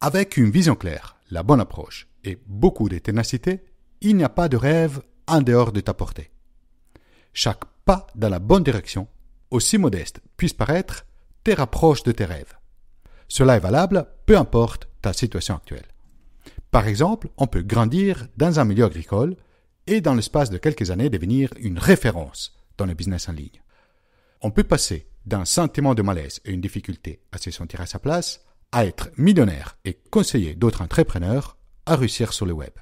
Avec une vision claire, la bonne approche et beaucoup de ténacité, il n'y a pas de rêve en dehors de ta portée. Chaque pas dans la bonne direction, aussi modeste puisse paraître, te rapproche de tes rêves. Cela est valable peu importe ta situation actuelle. Par exemple, on peut grandir dans un milieu agricole et dans l'espace de quelques années devenir une référence dans le business en ligne. On peut passer d'un sentiment de malaise et une difficulté à se sentir à sa place à être millionnaire et conseiller d'autres entrepreneurs à réussir sur le web.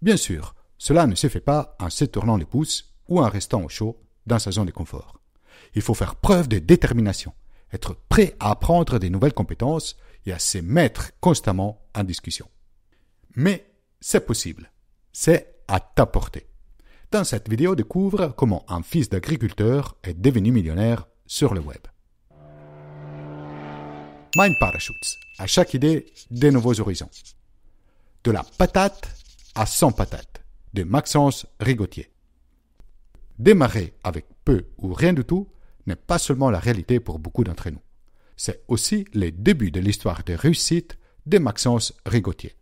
Bien sûr, cela ne se fait pas en se tournant les pouces ou en restant au chaud dans sa zone de confort. Il faut faire preuve de détermination, être prêt à apprendre des nouvelles compétences et à se mettre constamment en discussion. Mais c'est possible. C'est à ta portée. Dans cette vidéo, découvre comment un fils d'agriculteur est devenu millionnaire sur le web. Mind Parachutes. À chaque idée, des nouveaux horizons. De la patate à 100 patates. De Maxence Rigotier. Démarrer avec peu ou rien du tout n'est pas seulement la réalité pour beaucoup d'entre nous. C'est aussi les débuts de l'histoire de réussite de Maxence Rigotier.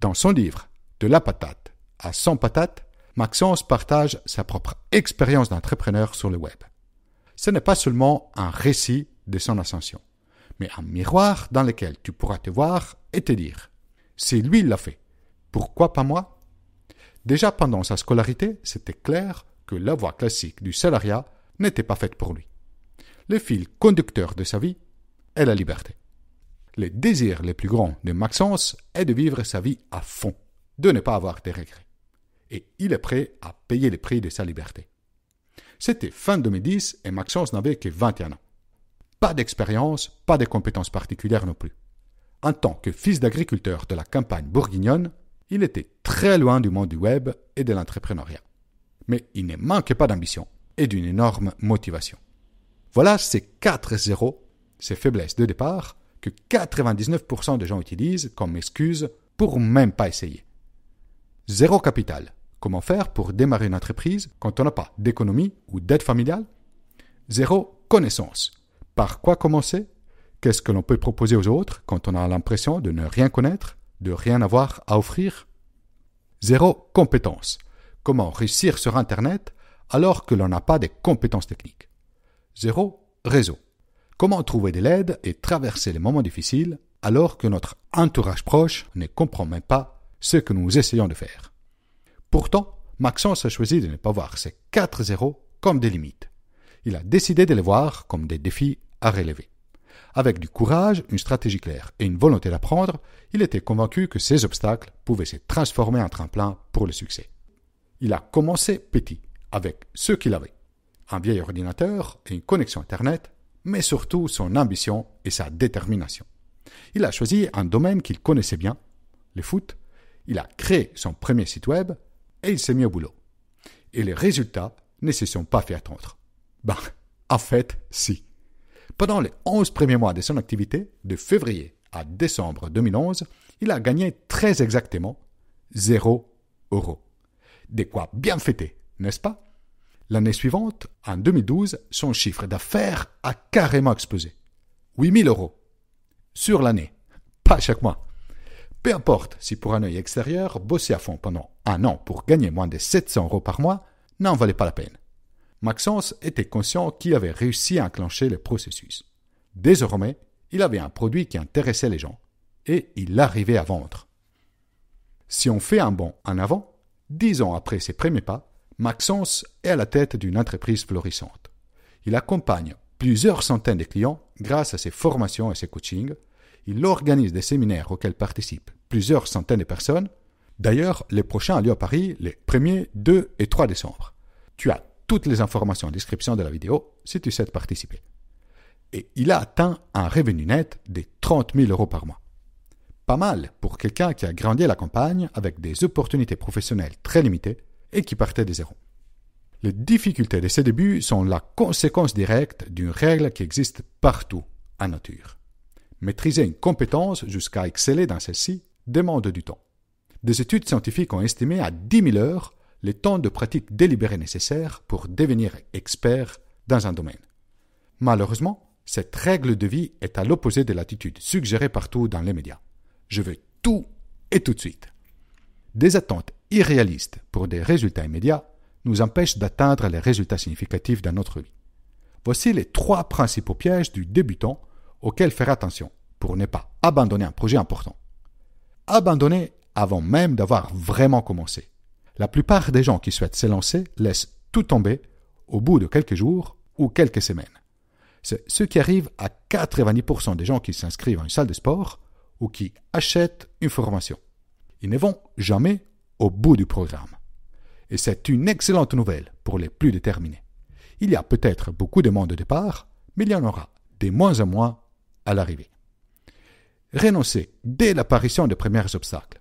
Dans son livre De la patate à 100 patates, Maxence partage sa propre expérience d'entrepreneur sur le web. Ce n'est pas seulement un récit de son ascension mais un miroir dans lequel tu pourras te voir et te dire Si lui l'a fait, pourquoi pas moi? Déjà pendant sa scolarité, c'était clair que la voie classique du salariat n'était pas faite pour lui. Le fil conducteur de sa vie est la liberté. Le désir le plus grand de Maxence est de vivre sa vie à fond, de ne pas avoir de regrets. Et il est prêt à payer le prix de sa liberté. C'était fin 2010 et Maxence n'avait que 21 ans. Pas d'expérience, pas de compétences particulières non plus. En tant que fils d'agriculteur de la campagne bourguignonne, il était très loin du monde du web et de l'entrepreneuriat. Mais il ne manquait pas d'ambition et d'une énorme motivation. Voilà ces quatre zéros, ces faiblesses de départ, que 99% des gens utilisent comme excuse pour même pas essayer. Zéro capital. Comment faire pour démarrer une entreprise quand on n'a pas d'économie ou d'aide familiale? Zéro connaissance. Par quoi commencer? Qu'est-ce que l'on peut proposer aux autres quand on a l'impression de ne rien connaître, de rien avoir à offrir? Zéro compétence. Comment réussir sur Internet alors que l'on n'a pas de compétences techniques? Zéro réseau. Comment trouver de l'aide et traverser les moments difficiles alors que notre entourage proche ne comprend même pas ce que nous essayons de faire? Pourtant, Maxence a choisi de ne pas voir ces quatre zéros comme des limites. Il a décidé de les voir comme des défis à relever. Avec du courage, une stratégie claire et une volonté d'apprendre, il était convaincu que ces obstacles pouvaient se transformer en tremplin pour le succès. Il a commencé petit, avec ce qu'il avait. Un vieil ordinateur et une connexion Internet, mais surtout son ambition et sa détermination. Il a choisi un domaine qu'il connaissait bien, le foot. Il a créé son premier site web et il s'est mis au boulot. Et les résultats ne se sont pas fait attendre. Ben, en fait, si. Pendant les 11 premiers mois de son activité, de février à décembre 2011, il a gagné très exactement 0 euros. De quoi bien fêter, n'est-ce pas? L'année suivante, en 2012, son chiffre d'affaires a carrément explosé. 8000 euros. Sur l'année, pas chaque mois. Peu importe si pour un œil extérieur, bosser à fond pendant un an pour gagner moins de 700 euros par mois n'en valait pas la peine. Maxence était conscient qu'il avait réussi à enclencher le processus. Désormais, il avait un produit qui intéressait les gens, et il arrivait à vendre. Si on fait un bond en avant, dix ans après ses premiers pas, Maxence est à la tête d'une entreprise florissante. Il accompagne plusieurs centaines de clients grâce à ses formations et ses coachings. Il organise des séminaires auxquels participent plusieurs centaines de personnes. D'ailleurs, les prochains ont lieu à Paris les 1er, 2 et 3 décembre. Tu as toutes les informations en description de la vidéo si tu souhaites participer. Et il a atteint un revenu net de 30 000 euros par mois. Pas mal pour quelqu'un qui a grandi à la campagne avec des opportunités professionnelles très limitées et qui partait de zéro. Les difficultés de ses débuts sont la conséquence directe d'une règle qui existe partout en nature. Maîtriser une compétence jusqu'à exceller dans celle-ci demande du temps. Des études scientifiques ont estimé à 10 000 heures le temps de pratique délibérée nécessaire pour devenir expert dans un domaine. Malheureusement, cette règle de vie est à l'opposé de l'attitude suggérée partout dans les médias. Je veux tout et tout de suite. Des attentes irréalistes pour des résultats immédiats nous empêchent d'atteindre les résultats significatifs dans notre vie. Voici les trois principaux pièges du débutant auxquels faire attention pour ne pas abandonner un projet important. Abandonner avant même d'avoir vraiment commencé. La plupart des gens qui souhaitent s'élancer laissent tout tomber au bout de quelques jours ou quelques semaines. C'est ce qui arrive à 90% des gens qui s'inscrivent à une salle de sport ou qui achètent une formation. Ils ne vont jamais au bout du programme. Et c'est une excellente nouvelle pour les plus déterminés. Il y a peut-être beaucoup de monde au départ, mais il y en aura des moins en moins à l'arrivée. Renoncer dès l'apparition des premiers obstacles.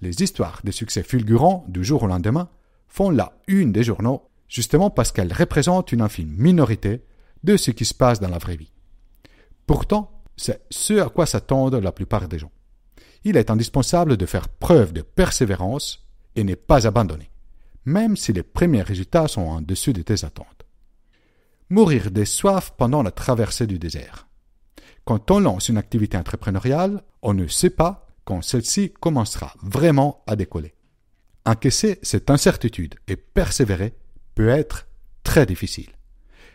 Les histoires de succès fulgurants du jour au lendemain font la une des journaux justement parce qu'elles représentent une infime minorité de ce qui se passe dans la vraie vie. Pourtant, c'est ce à quoi s'attendent la plupart des gens. Il est indispensable de faire preuve de persévérance et ne pas abandonner, même si les premiers résultats sont en dessus de tes attentes. Mourir de soif pendant la traversée du désert. Quand on lance une activité entrepreneuriale, on ne sait pas quand celle-ci commencera vraiment à décoller. Encaisser cette incertitude et persévérer peut être très difficile.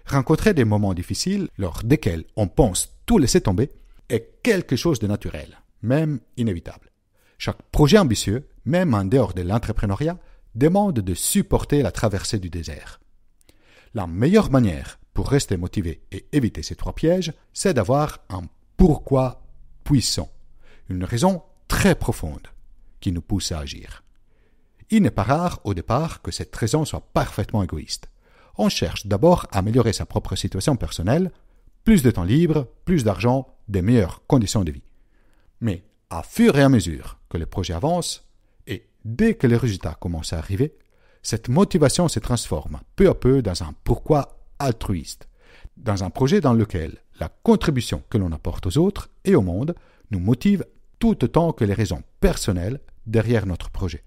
Rencontrer des moments difficiles lors desquels on pense tout laisser tomber est quelque chose de naturel, même inévitable. Chaque projet ambitieux, même en dehors de l'entrepreneuriat, demande de supporter la traversée du désert. La meilleure manière pour rester motivé et éviter ces trois pièges, c'est d'avoir un pourquoi puissant, une raison très profonde qui nous pousse à agir. Il n'est pas rare au départ que cette raison soit parfaitement égoïste. On cherche d'abord à améliorer sa propre situation personnelle, plus de temps libre, plus d'argent, des meilleures conditions de vie. Mais à fur et à mesure que le projet avance, et dès que les résultats commencent à arriver, cette motivation se transforme peu à peu dans un pourquoi altruiste, dans un projet dans lequel la contribution que l'on apporte aux autres et au monde nous motive tout autant que les raisons personnelles derrière notre projet.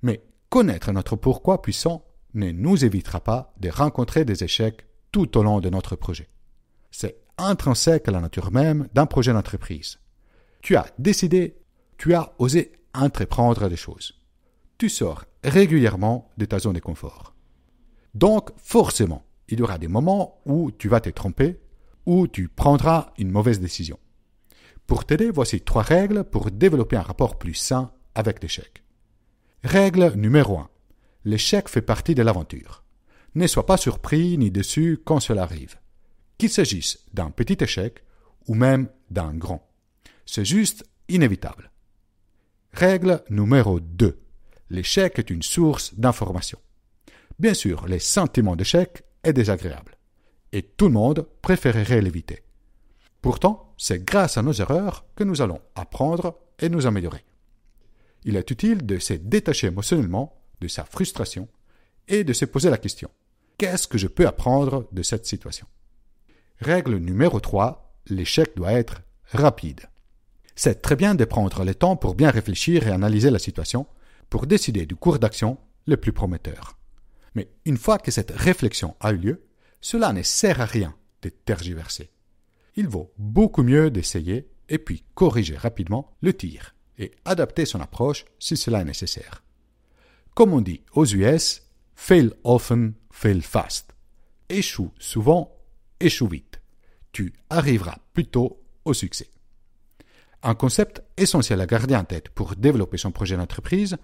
Mais connaître notre pourquoi puissant ne nous évitera pas de rencontrer des échecs tout au long de notre projet. C'est intrinsèque à la nature même d'un projet d'entreprise. Tu as décidé, tu as osé entreprendre des choses. Tu sors régulièrement de ta zone de confort. Donc, forcément, il y aura des moments où tu vas te tromper, où tu prendras une mauvaise décision. Pour t'aider, voici trois règles pour développer un rapport plus sain avec l'échec. Règle numéro 1. L'échec fait partie de l'aventure. Ne sois pas surpris ni déçu quand cela arrive. Qu'il s'agisse d'un petit échec ou même d'un grand. C'est juste inévitable. Règle numéro 2. L'échec est une source d'information. Bien sûr, les sentiments d'échec est désagréable. Et tout le monde préférerait l'éviter. Pourtant, c'est grâce à nos erreurs que nous allons apprendre et nous améliorer. Il est utile de se détacher émotionnellement de sa frustration et de se poser la question qu'est-ce que je peux apprendre de cette situation? Règle numéro 3 l'échec doit être rapide. C'est très bien de prendre le temps pour bien réfléchir et analyser la situation pour décider du cours d'action le plus prometteur. Mais une fois que cette réflexion a eu lieu, cela ne sert à rien de tergiverser. Il vaut beaucoup mieux d'essayer et puis corriger rapidement le tir et adapter son approche si cela est nécessaire. Comme on dit aux US, fail often, fail fast. Échoue souvent, échoue vite. Tu arriveras plutôt au succès. Un concept essentiel à garder en tête pour développer son projet d'entreprise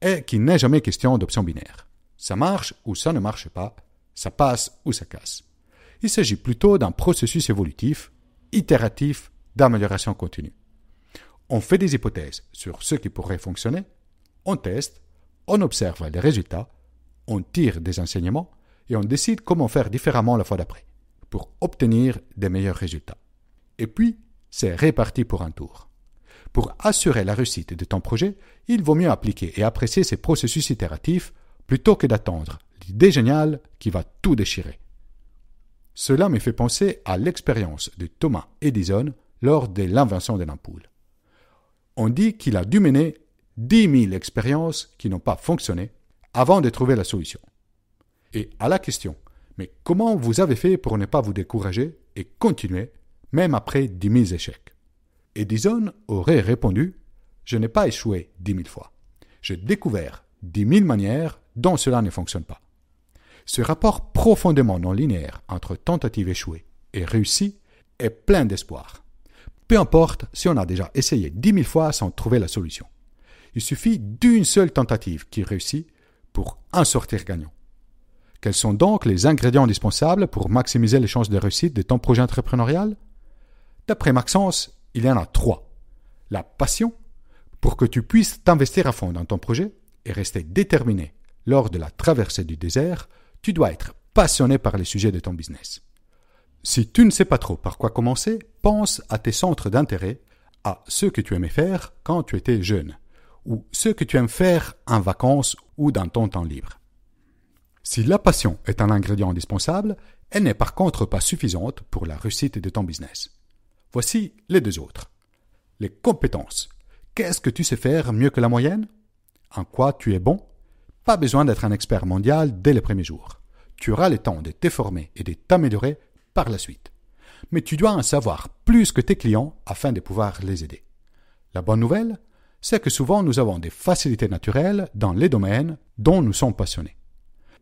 est qu'il n'est jamais question d'option binaire. Ça marche ou ça ne marche pas, ça passe ou ça casse. Il s'agit plutôt d'un processus évolutif, itératif, d'amélioration continue. On fait des hypothèses sur ce qui pourrait fonctionner, on teste, on observe les résultats, on tire des enseignements et on décide comment faire différemment la fois d'après pour obtenir des meilleurs résultats. Et puis, c'est réparti pour un tour. Pour assurer la réussite de ton projet, il vaut mieux appliquer et apprécier ces processus itératifs plutôt que d'attendre l'idée géniale qui va tout déchirer. Cela me fait penser à l'expérience de Thomas Edison lors de l'invention de l'ampoule. On dit qu'il a dû mener dix mille expériences qui n'ont pas fonctionné avant de trouver la solution. Et à la question, mais comment vous avez fait pour ne pas vous décourager et continuer même après dix mille échecs? Edison aurait répondu je n'ai pas échoué dix mille fois. J'ai découvert dix mille manières dont cela ne fonctionne pas. Ce rapport profondément non linéaire entre tentative échouée et réussie est plein d'espoir. Peu importe si on a déjà essayé dix mille fois sans trouver la solution. Il suffit d'une seule tentative qui réussit pour en sortir gagnant. Quels sont donc les ingrédients indispensables pour maximiser les chances de réussite de ton projet entrepreneurial? D'après Maxence, il y en a trois. La passion, pour que tu puisses t'investir à fond dans ton projet et rester déterminé lors de la traversée du désert, tu dois être passionné par les sujets de ton business. Si tu ne sais pas trop par quoi commencer, pense à tes centres d'intérêt, à ce que tu aimais faire quand tu étais jeune, ou ce que tu aimes faire en vacances ou dans ton temps libre. Si la passion est un ingrédient indispensable, elle n'est par contre pas suffisante pour la réussite de ton business. Voici les deux autres. Les compétences. Qu'est-ce que tu sais faire mieux que la moyenne? En quoi tu es bon? Pas besoin d'être un expert mondial dès les premiers jours. Tu auras le temps de te former et de t'améliorer par la suite. Mais tu dois en savoir plus que tes clients afin de pouvoir les aider. La bonne nouvelle, c'est que souvent nous avons des facilités naturelles dans les domaines dont nous sommes passionnés.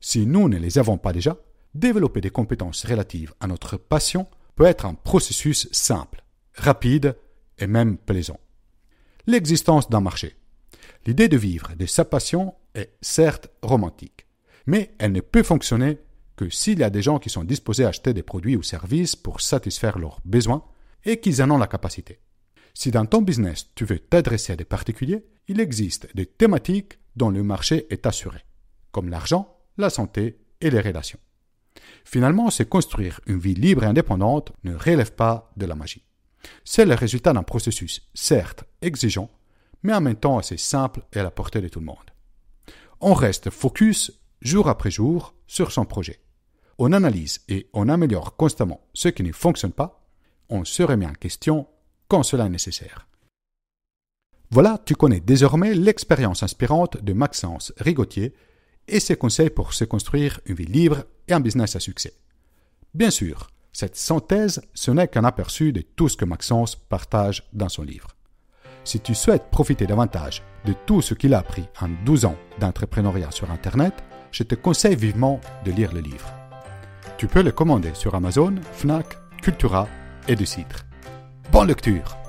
Si nous ne les avons pas déjà, développer des compétences relatives à notre passion peut être un processus simple, rapide et même plaisant. L'existence d'un marché. L'idée de vivre de sa passion est certes romantique, mais elle ne peut fonctionner que s'il y a des gens qui sont disposés à acheter des produits ou services pour satisfaire leurs besoins et qu'ils en ont la capacité. Si dans ton business tu veux t'adresser à des particuliers, il existe des thématiques dont le marché est assuré, comme l'argent, la santé et les relations. Finalement, c'est construire une vie libre et indépendante ne relève pas de la magie. C'est le résultat d'un processus, certes exigeant, mais en même temps assez simple et à la portée de tout le monde. On reste focus jour après jour sur son projet. On analyse et on améliore constamment ce qui ne fonctionne pas. On se remet en question quand cela est nécessaire. Voilà, tu connais désormais l'expérience inspirante de Maxence Rigotier et ses conseils pour se construire une vie libre et un business à succès. Bien sûr, cette synthèse, ce n'est qu'un aperçu de tout ce que Maxence partage dans son livre. Si tu souhaites profiter davantage de tout ce qu'il a appris en 12 ans d'entrepreneuriat sur Internet, je te conseille vivement de lire le livre. Tu peux le commander sur Amazon, Fnac, Cultura et de Citre. Bonne lecture